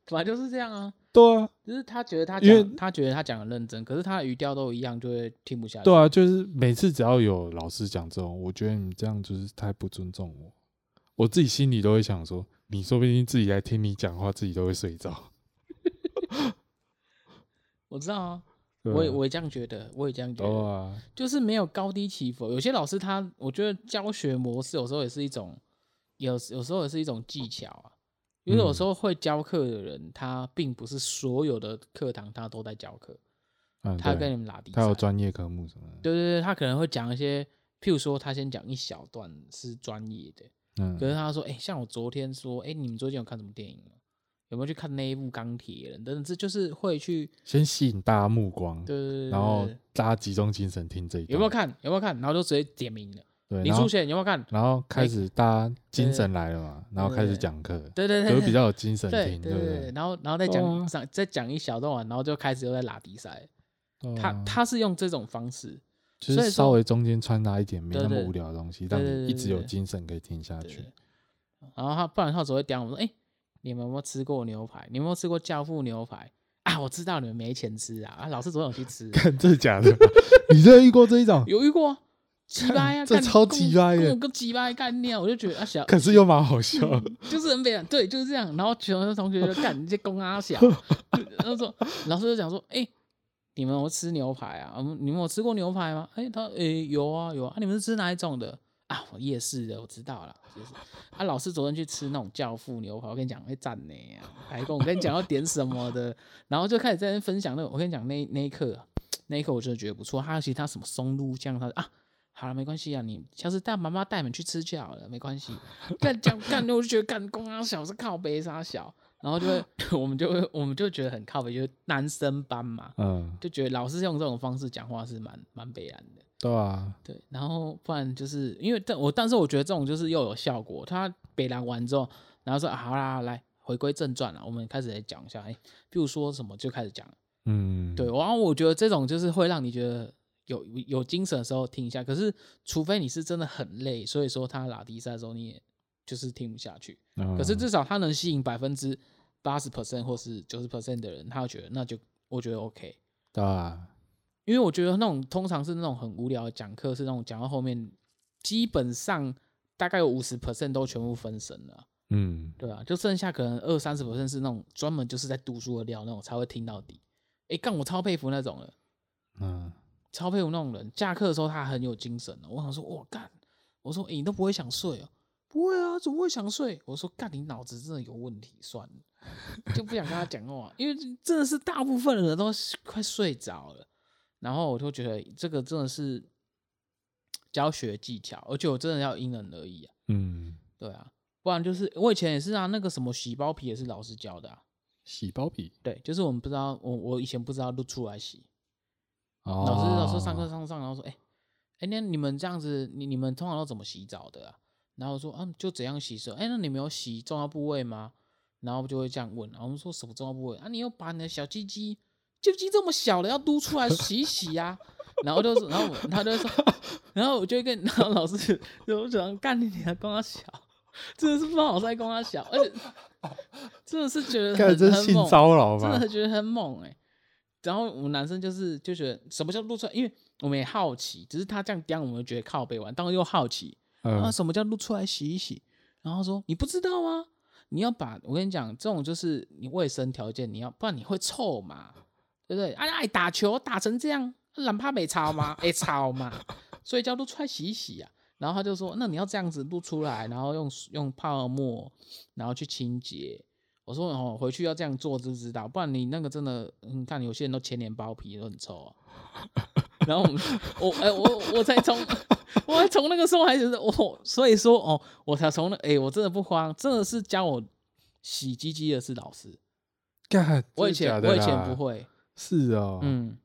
本来就是这样啊。对啊，就是他觉得他讲，他觉得他讲的认真，可是他的语调都一样，就会听不下去。对啊，就是每次只要有老师讲这种，我觉得你这样就是太不尊重我。我自己心里都会想说，你说不定自己来听你讲话，自己都会睡着。我知道啊，我也我也这样觉得，我也这样觉得，啊就是没有高低起伏。有些老师他，我觉得教学模式有时候也是一种，有有时候也是一种技巧啊。因为有时候会教课的人，他并不是所有的课堂他都在教课，他跟你们拉低，他有专业科目什么的。对对对，他可能会讲一些，譬如说他先讲一小段是专业的，嗯，可是他说，哎，像我昨天说，哎，你们昨天有看什么电影吗？有没有去看那一部钢铁人？等等，这就是会去先吸引大家目光，对，对，对，对，然后大家集中精神听这一段。有没有看？有没有看？然后就直接点名了。对，李出现有没有看？然后开始大家精神来了嘛，然后开始讲课。对对对，就比较有精神听，对不对？然后，然后再讲上，再讲一小段完，然后就开始又在拉比赛。他他是用这种方式，就是稍微中间穿插一点没那么无聊的东西，让你一直有精神可以听下去。然后他不然他只会讲我说，哎。你们有没有吃过牛排？你们有没有吃过教父牛排啊？我知道你们没钱吃啊！啊，老师总有去吃。看，这是假的？你真的遇过这一种？有遇过啊？鸡巴呀！这超鸡巴的，跟鸡巴概念，我就觉得啊小，可是又蛮好笑，就是很悲惨。对，就是这样。然后全班同学就干你这公阿小，然后说老师就讲说，哎，你们有有吃牛排啊？我们你们有吃过牛排吗？哎，他哎有啊有啊。你们是吃哪一种的？啊，我夜市的，我知道了。就是啊，老师昨天去吃那种教父牛排，我跟你讲会赞呢啊，还跟我跟你讲要点什么的，然后就开始在那分享那个。我跟你讲那那一刻，那一刻我真的觉得不错。他其实他什么松露酱，他啊，好了没关系啊，你下次带妈妈带你们去吃就好了，没关系。干讲干，我就觉得干公阿小是靠北沙小，然后就会 我们就会我们就觉得很靠北，就是男生班嘛，嗯，就觉得老师用这种方式讲话是蛮蛮悲哀的。对啊，对，然后不然就是因为但我，但是我觉得这种就是又有效果。他北兰完之后，然后说、啊、好啦，来回归正传了，我们开始来讲一下。哎，比如说什么就开始讲，嗯，对。然后我觉得这种就是会让你觉得有有精神的时候听一下。可是除非你是真的很累，所以说他拉低赛的时候，你也就是听不下去。嗯、可是至少他能吸引百分之八十 percent 或是九十 percent 的人，他会觉得那就我觉得 OK。对啊。因为我觉得那种通常是那种很无聊的讲课，是那种讲到后面，基本上大概有五十 percent 都全部分神了。嗯，对啊，就剩下可能二三十 percent 是那种专门就是在读书的料那种才会听到底。哎，干我超佩服那种了，嗯，超佩服那种人，下课的时候他很有精神。我想说，我干，我说，哎，你都不会想睡哦？不会啊，怎么会想睡？我说，干你脑子真的有问题，算了，就不想跟他讲话，因为真的是大部分人都快睡着了。然后我就觉得这个真的是教学技巧，而且我真的要因人而异啊。嗯，对啊，不然就是我以前也是啊，那个什么洗包皮也是老师教的啊。洗包皮？对，就是我们不知道，我我以前不知道都出来洗。哦。老师老师上课上上，然后说，哎哎，那你们这样子，你你们通常都怎么洗澡的啊？然后说啊，就怎样洗手？哎，那你们有洗重要部位吗？然后就会这样问。然后我们说什么重要部位啊？你又把你的小鸡鸡，鸡鸡这么小的要撸出来洗一洗呀、啊？然后就是，然后他就说，然后我就 跟 然后老师就我想干你，你还跟他小，真的是不知道老师在跟他小，而且 真的是觉得很很猛，真的是觉得很猛哎、欸。然后我们男生就是就觉得什么叫露出来，因为我们也好奇，只是他这样讲，我们觉得靠背玩，当然又好奇啊，什么叫露出来洗一洗？然后说你不知道吗？你要把我跟你讲，这种就是你卫生条件，你要不然你会臭嘛，对不对？啊，爱打球打成这样。懒怕没抄吗？哎，抄嘛，所以叫露出来洗一洗啊。然后他就说：“那你要这样子露出来，然后用用泡沫，然后去清洁。”我说：“哦，回去要这样做，知不知道？不然你那个真的，你看有些人都千年包皮都很臭啊。”然后我哎、欸，我我才从 我还从那个时候开始，我所以说哦，我才从那哎、欸，我真的不慌，真的是教我洗鸡鸡的是老师。干，我以前我以前不会，是哦，嗯。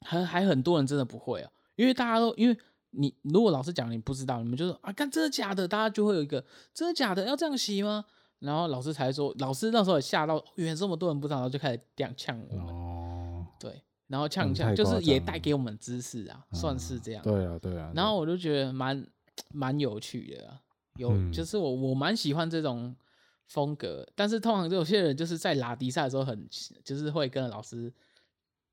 还还很多人真的不会啊，因为大家都因为你如果老师讲你不知道，你们就说啊，干真的假的？大家就会有一个真的假的要这样洗吗？然后老师才说，老师那时候也吓到，原来这么多人不知道，然后就开始这样呛我们。哦，对，然后呛呛就是也带给我们知识啊，嗯、算是这样。对啊，对啊。然后我就觉得蛮蛮有趣的啊，有、嗯、就是我我蛮喜欢这种风格，但是通常有些人就是在拉迪赛的时候很就是会跟老师。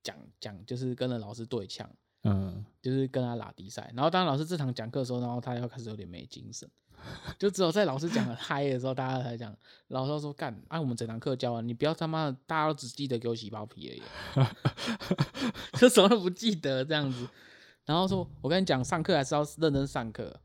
讲讲就是跟着老师对呛，嗯，就是跟他拉低赛。然后当老师这堂讲课的时候，然后他又开始有点没精神，就只有在老师讲很嗨的时候，大家才讲。老师说干，按、啊、我们整堂课教完，你不要他妈的，大家都只记得给我洗包皮而已，就什么都不记得这样子。然后说，我跟你讲，上课还是要认真上课。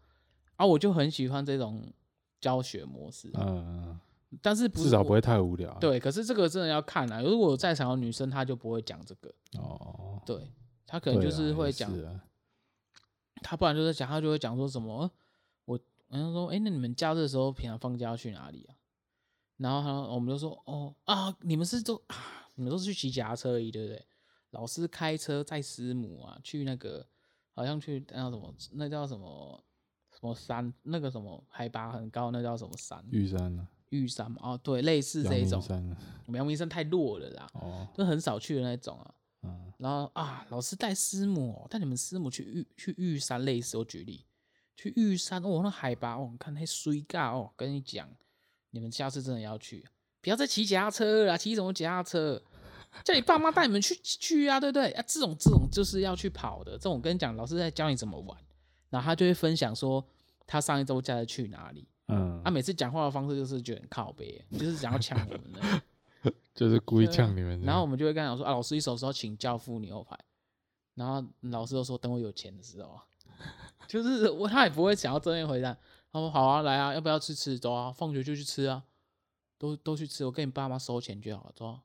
啊，我就很喜欢这种教学模式，嗯。但是至少不会太无聊。对，可是这个真的要看啊。如果我在场的女生，她就不会讲这个。哦，对，她可能就是会讲，她不然就是讲，她就会讲说什么，我，然后说，哎，那你们假日的时候平常放假要去哪里啊？然后他我们就说，哦啊，你们是都啊，你们都是去骑脚踏车而已，对不对？老师开车载师母啊，去那个好像去那叫什么，那叫什么什么山，那个什么海拔很高，那叫什么山？玉山啊？玉山嘛，哦，对，类似这一种。阳明山太弱了啦，哦，都很少去的那种啊。嗯，然后啊，老师带师母，带你们师母去玉去玉山，类似我举例，去玉山哦，那海拔哦，看那水嘎哦，跟你讲，你们下次真的要去，不要再骑脚踏车了，骑什么脚踏车？叫你爸妈带你们去去啊，对不对？啊，这种这种就是要去跑的，这种跟你讲，老师在教你怎么玩，然后他就会分享说他上一周假日去哪里。嗯，他、啊、每次讲话的方式就是觉得很靠背，就是想要呛我们的，就是故意抢你们。然后我们就会跟他讲说啊，老师一手时候请教父牛排，然后老师都说等我有钱的时候，就是我他也不会想要正面回答。他说好啊，来啊，要不要吃吃？走啊，放学就去吃啊，都都去吃，我跟你爸妈收钱就好了，走、啊。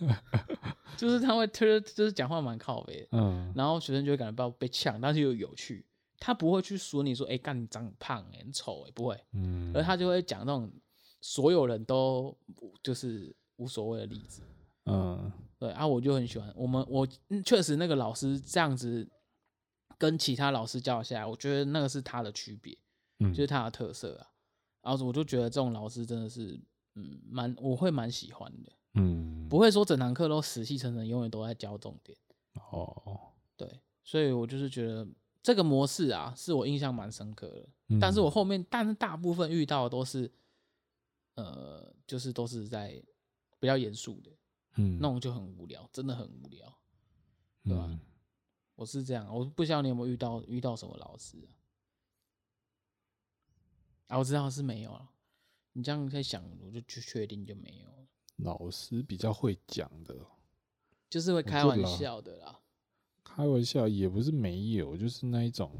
就是他会特就是讲话蛮靠背，嗯，然后学生就会感觉到被呛，但是又有趣。他不会去说你说，哎、欸，干你长很胖、欸，很丑，哎，不会，嗯，而他就会讲那种所有人都就是无所谓的例子，嗯，对啊，我就很喜欢我们，我确实那个老师这样子跟其他老师教下来，我觉得那个是他的区别，嗯，就是他的特色啊，然后我就觉得这种老师真的是，嗯，蛮我会蛮喜欢的，嗯，不会说整堂课都死气沉沉，永远都在教重点，哦，对，所以我就是觉得。这个模式啊，是我印象蛮深刻的。嗯、但是我后面，但是大部分遇到的都是，呃，就是都是在比较严肃的，嗯，那种就很无聊，真的很无聊，对吧？嗯、我是这样，我不知道你有没有遇到遇到什么老师啊？啊，我知道是没有了。你这样在想，我就去确定就没有了。老师比较会讲的，就是会开玩笑的啦。开玩笑也不是没有，就是那一种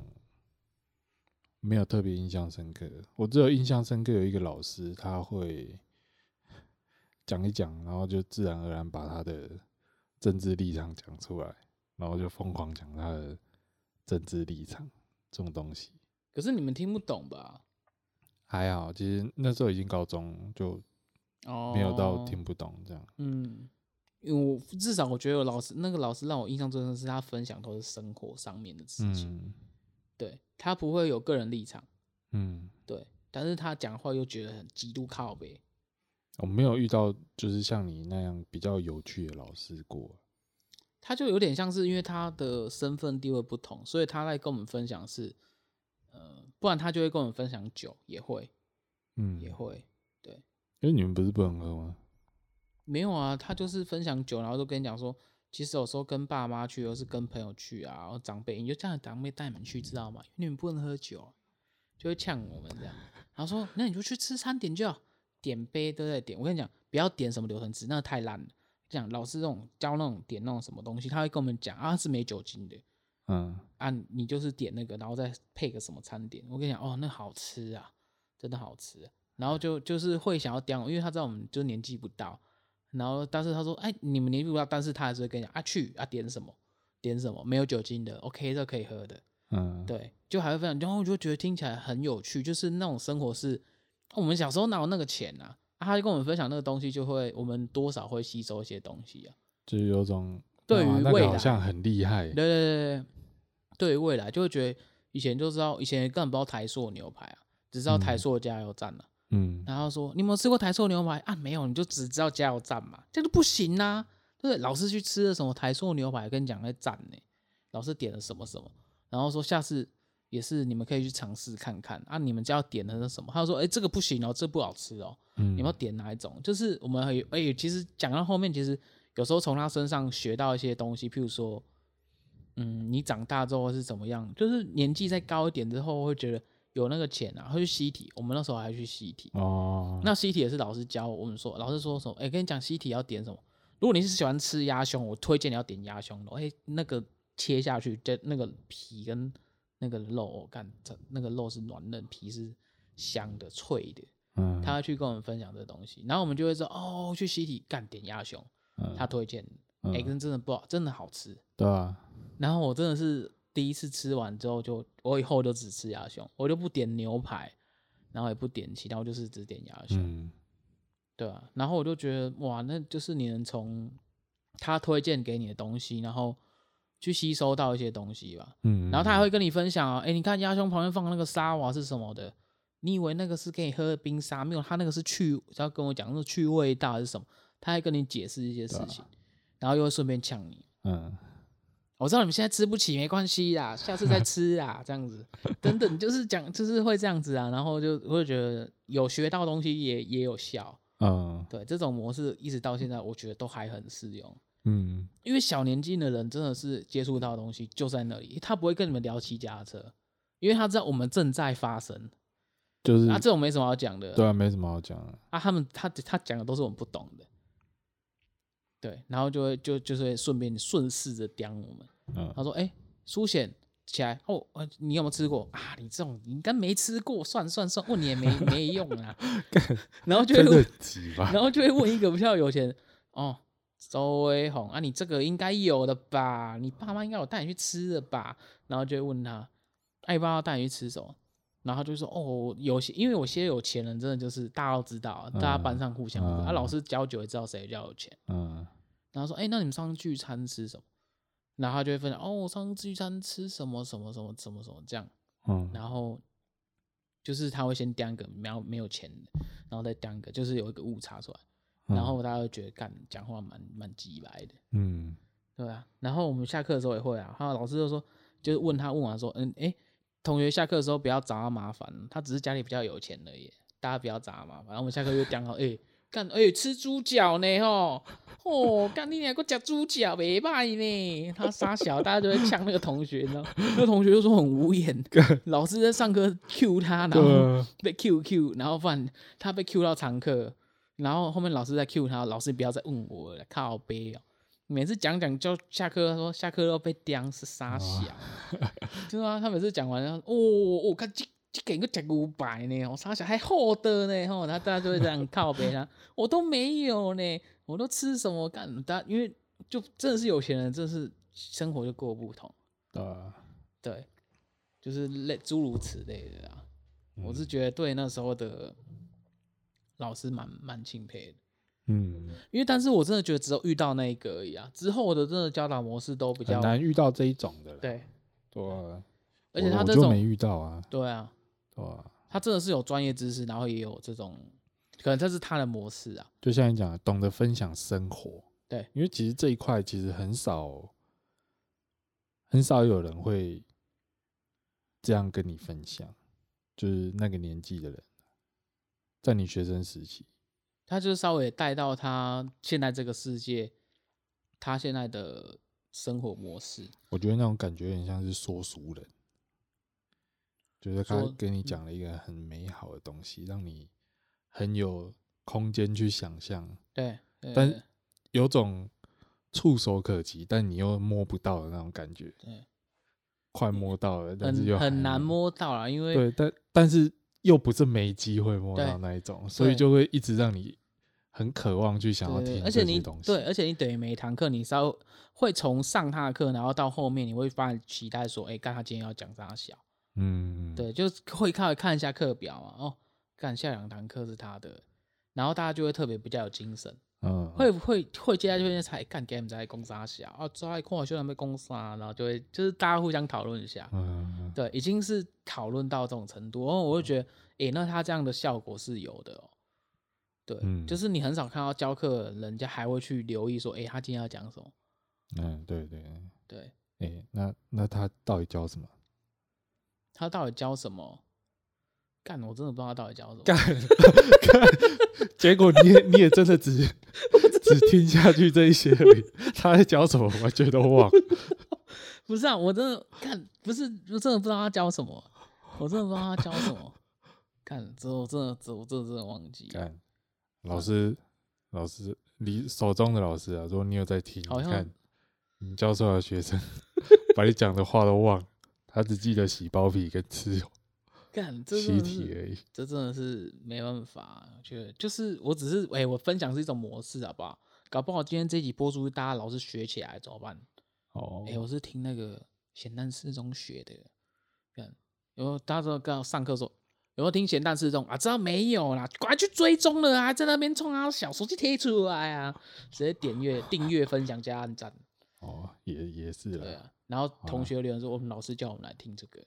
没有特别印象深刻。我只有印象深刻有一个老师，他会讲一讲，然后就自然而然把他的政治立场讲出来，然后就疯狂讲他的政治立场这种东西。可是你们听不懂吧？还好，其实那时候已经高中，就没有到听不懂这样。哦、嗯。因为我至少我觉得老师那个老师让我印象最深的是他分享都是生活上面的事情，嗯、对他不会有个人立场，嗯，对，但是他讲话又觉得很极度靠北。我没有遇到就是像你那样比较有趣的老师过。他就有点像是因为他的身份地位不同，所以他在跟我们分享是，呃，不然他就会跟我们分享酒，也会，嗯，也会，对。因为你们不是不能喝吗？没有啊，他就是分享酒，然后就跟你讲说，其实有时候跟爸妈去，或是跟朋友去啊，然后长辈，你就这样长辈带你们去，知道吗？因为你们不能喝酒，就会呛我们这样。然后说，那你就去吃餐点就好，点杯都在点。我跟你讲，不要点什么流程汁，那个太烂了。讲老师这种教那种点那种什么东西，他会跟我们讲啊，是没酒精的，嗯，啊，你就是点那个，然后再配个什么餐点。我跟你讲，哦，那好吃啊，真的好吃。然后就就是会想要点，因为他知道我们就年纪不到。然后，但是他说：“哎，你们年纪不到，但是他还是会跟你讲啊，去啊，点什么，点什么，没有酒精的，OK，这可以喝的，嗯，对，就还会分享。然后我就觉得听起来很有趣，就是那种生活是，我们小时候哪有那个钱啊？啊，他就跟我们分享那个东西，就会我们多少会吸收一些东西啊，就是有种对于未来好像很厉害，对对对对，对于未来就会觉得以前就知道，以前根本不知道台塑牛排啊，只知道台塑加油站了。”嗯，然后说你有没有吃过台塑牛排啊？没有，你就只知道加油站嘛，这个不行啊！对，老师去吃了什么台塑牛排，跟你讲在赞呢。老师点了什么什么，然后说下次也是你们可以去尝试看看啊。你们家要点的是什么？他说哎，这个不行哦，这个不好吃哦。嗯，你们要点哪一种？就是我们还哎，其实讲到后面，其实有时候从他身上学到一些东西，譬如说，嗯，你长大之后是怎么样？就是年纪再高一点之后，会觉得。有那个钱啊，会去习题。我们那时候还去习题哦。那习题也是老师教我们说，老师说什么？哎、欸，跟你讲习题要点什么？如果你是喜欢吃鸭胸，我推荐你要点鸭胸肉。哎、欸，那个切下去，这那个皮跟那个肉，我干，那个肉是软嫩，皮是香的、脆的。嗯。他会去跟我们分享这个东西，然后我们就会说，哦，去西体干点鸭胸。嗯。他推荐，哎、真的不好，真的好吃。对啊。然后我真的是。第一次吃完之后就，就我以后就只吃鸭胸，我就不点牛排，然后也不点其他，我就是只点鸭胸，嗯、对啊，然后我就觉得哇，那就是你能从他推荐给你的东西，然后去吸收到一些东西吧。嗯，然后他还会跟你分享哦，哎、欸，你看鸭胸旁边放那个沙瓦是什么的？你以为那个是给你喝的冰沙？没有，他那个是去，他要跟我讲是去味道是什么？他还跟你解释一些事情，啊、然后又会顺便呛你，嗯。我知道你们现在吃不起，没关系啦，下次再吃啊，这样子，等等，就是讲，就是会这样子啊，然后就会觉得有学到东西也也有效，嗯，对，这种模式一直到现在，我觉得都还很适用，嗯，因为小年纪的人真的是接触到的东西就在那里，他不会跟你们聊骑脚踏车，因为他知道我们正在发生，就是啊，这种没什么好讲的，对啊，没什么好讲的，啊，他们他他讲的都是我们不懂的。对，然后就会就就是会顺便顺势着刁我们。嗯、他说：“哎、欸，苏显起来哦，你有没有吃过啊？你这种你应该没吃过，算算算，问你也没没用啊。然后就会问，然后就会问一个比较有钱哦，周威宏啊，你这个应该有的吧？你爸妈应该有带你去吃的吧？然后就会问他，哎，爸妈带你去吃什么？然后就说哦，有些因为有些有钱人真的就是大家都知道，大家班上互相，嗯、啊，老师教久也知道谁比较有钱。嗯。”然后说，哎，那你们上次聚餐吃什么？然后他就会分享，哦，我上次聚餐吃什么什么什么什么什么这样。嗯。然后就是他会先掂个没有没有钱的，然后再掂个，就是有一个误差出来。然后大家会觉得干讲话蛮蛮直白的。嗯。对啊。然后我们下课的时候也会啊，然后老师就说，就是问他问完说，嗯，哎，同学下课的时候不要找他麻烦，他只是家里比较有钱而已，大家不要找他麻烦。然后我们下课就讲好，哎。干哎、欸，吃猪脚呢吼！哦，干你两个吃猪脚没卖呢？他傻小，大家就会呛那个同学，呢。那个同学就说很无言。老师在上课 Q 他，然后被 Q Q，然后不然他被 Q 到常课，然后后面老师在 Q 他，老师不要再问我了，靠背哦。每次讲讲就下课，他说下课要被刁是傻小，就是啊，他每次讲完，哦，我看这。这给个讲五百呢，我傻小还厚的呢，吼，然后大家就会这样 靠北他，我都没有呢，我都吃什么干？大因为就真的是有钱人，真的是生活就过不同，啊，对，就是类诸如此类的啊。嗯、我是觉得对那时候的老师蛮蛮钦佩的，嗯，因为但是我真的觉得只有遇到那一个而已啊，之后的真的教导模式都比较难遇到这一种的，对，对，而且他这种没遇到啊，对啊。哇，他真的是有专业知识，然后也有这种，可能这是他的模式啊。就像你讲的，懂得分享生活。对，因为其实这一块其实很少，很少有人会这样跟你分享，就是那个年纪的人，在你学生时期，他就稍微带到他现在这个世界，他现在的生活模式。我觉得那种感觉有点像是说书人。就是他跟你讲了一个很美好的东西，让你很有空间去想象。对，对，但有种触手可及，但你又摸不到的那种感觉。对，快摸到了，但是又很难摸到了，因为对，但但是又不是没机会摸到那一种，所以就会一直让你很渴望去想要听。而且你对，而且你等于每一堂课，你稍微会从上他的课，然后到后面，你会发现期待说，哎，看他今天要讲啥小。嗯，对，就会看看一下课表嘛。哦，看下两堂课是他的，然后大家就会特别比较有精神。嗯，会会会接下来就会才干 game 在攻杀小啊，在看我学长被攻杀，然后就会就是大家互相讨论一下。嗯，对，已经是讨论到这种程度，然后我会觉得，诶、嗯，那他这样的效果是有的哦。对，嗯，就是你很少看到教课人家还会去留意说，哎，他今天要讲什么？嗯，对对对。哎，那那他到底教什么？他到底教什么？干，我真的不知道他到底教什么。干，结果你也你也真的只 只听下去这一些而已。他在教什么？我觉得忘。不是啊，我真的看，不是，我真的不知道他教什么。我真的不知道他教什么。看，这我真的，这我真的真的忘记。干，老师，老师，你手中的老师啊，如果你有在听，你看你教授的学生把你讲的话都忘。他只记得洗包皮跟吃干，这习题而已。这真的是没办法，我觉得就是我只是哎、欸，我分享是一种模式，好不好？搞不好今天这集播出，大家老是学起来怎么办？哦，哎，我是听那个咸蛋四中学的，看有没有大家都刚上课说有没有听咸蛋四中啊？知道没有啦，赶快去追踪了啊，还在那边冲啊，小手机贴出来啊，直接点阅、订阅、分享加按赞。哦，也也是了。对啊。然后同学留言说：“我们老师叫我们来听这个。”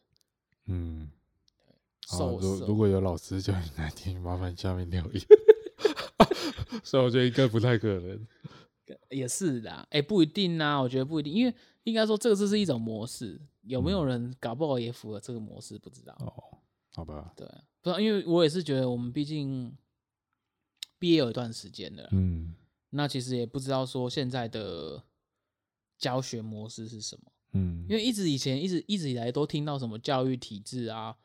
嗯，受如如果有老师叫你来听，麻烦下面留言。所以我觉得应该不太可能。也是的，哎，不一定啊，我觉得不一定，因为应该说这个是是一种模式，有没有人搞不好也符合这个模式，不知道。哦，好吧。对，不知道，因为我也是觉得我们毕竟毕业有一段时间了，嗯，那其实也不知道说现在的教学模式是什么。嗯，因为一直以前一直一直以来都听到什么教育体制啊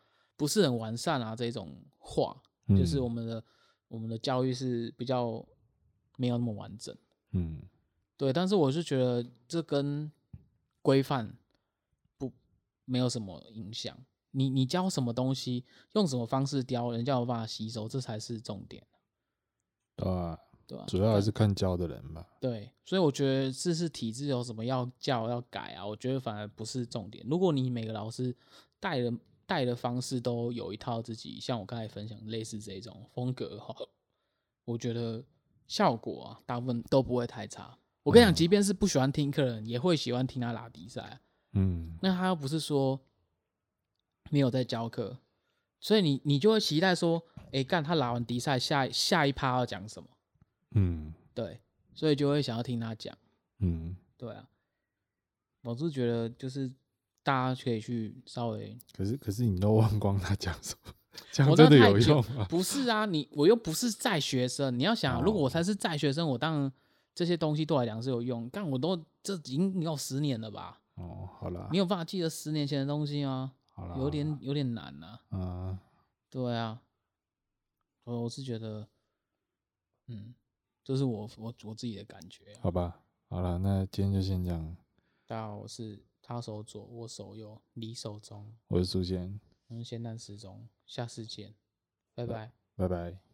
不是很完善啊这种话，嗯、就是我们的我们的教育是比较没有那么完整，嗯，对。但是我是觉得这跟规范不没有什么影响。你你教什么东西，用什么方式教，人家有办法吸收，这才是重点。对啊。对吧？主要还是看教的人吧。对，所以我觉得这是体制有什么要教要改啊？我觉得反而不是重点。如果你每个老师带的带的方式都有一套自己，像我刚才分享类似这种风格哈，我觉得效果啊，大部分都不会太差。我跟你讲，即便是不喜欢听课的人，也会喜欢听他拉比赛。嗯，那他又不是说没有在教课，所以你你就会期待说，哎，干他拉完迪赛，下下一趴要讲什么？嗯，对，所以就会想要听他讲。嗯，对啊，我是觉得就是大家可以去稍微，可是可是你都忘光他讲什么，讲真的有用吗？不是啊，你我又不是在学生，你要想，哦、如果我才是在学生，我当然这些东西对我来讲是有用。但我都这已经有十年了吧？哦，好了，你有办法记得十年前的东西吗？好了，有点有点难呐、啊。嗯，对啊，我我是觉得，嗯。这是我我我自己的感觉。好吧，好了，那今天就先这样。大家好，我是他手左，我手右，你手中。我是苏仙，我们咸蛋时钟，下次见，拜拜，拜拜。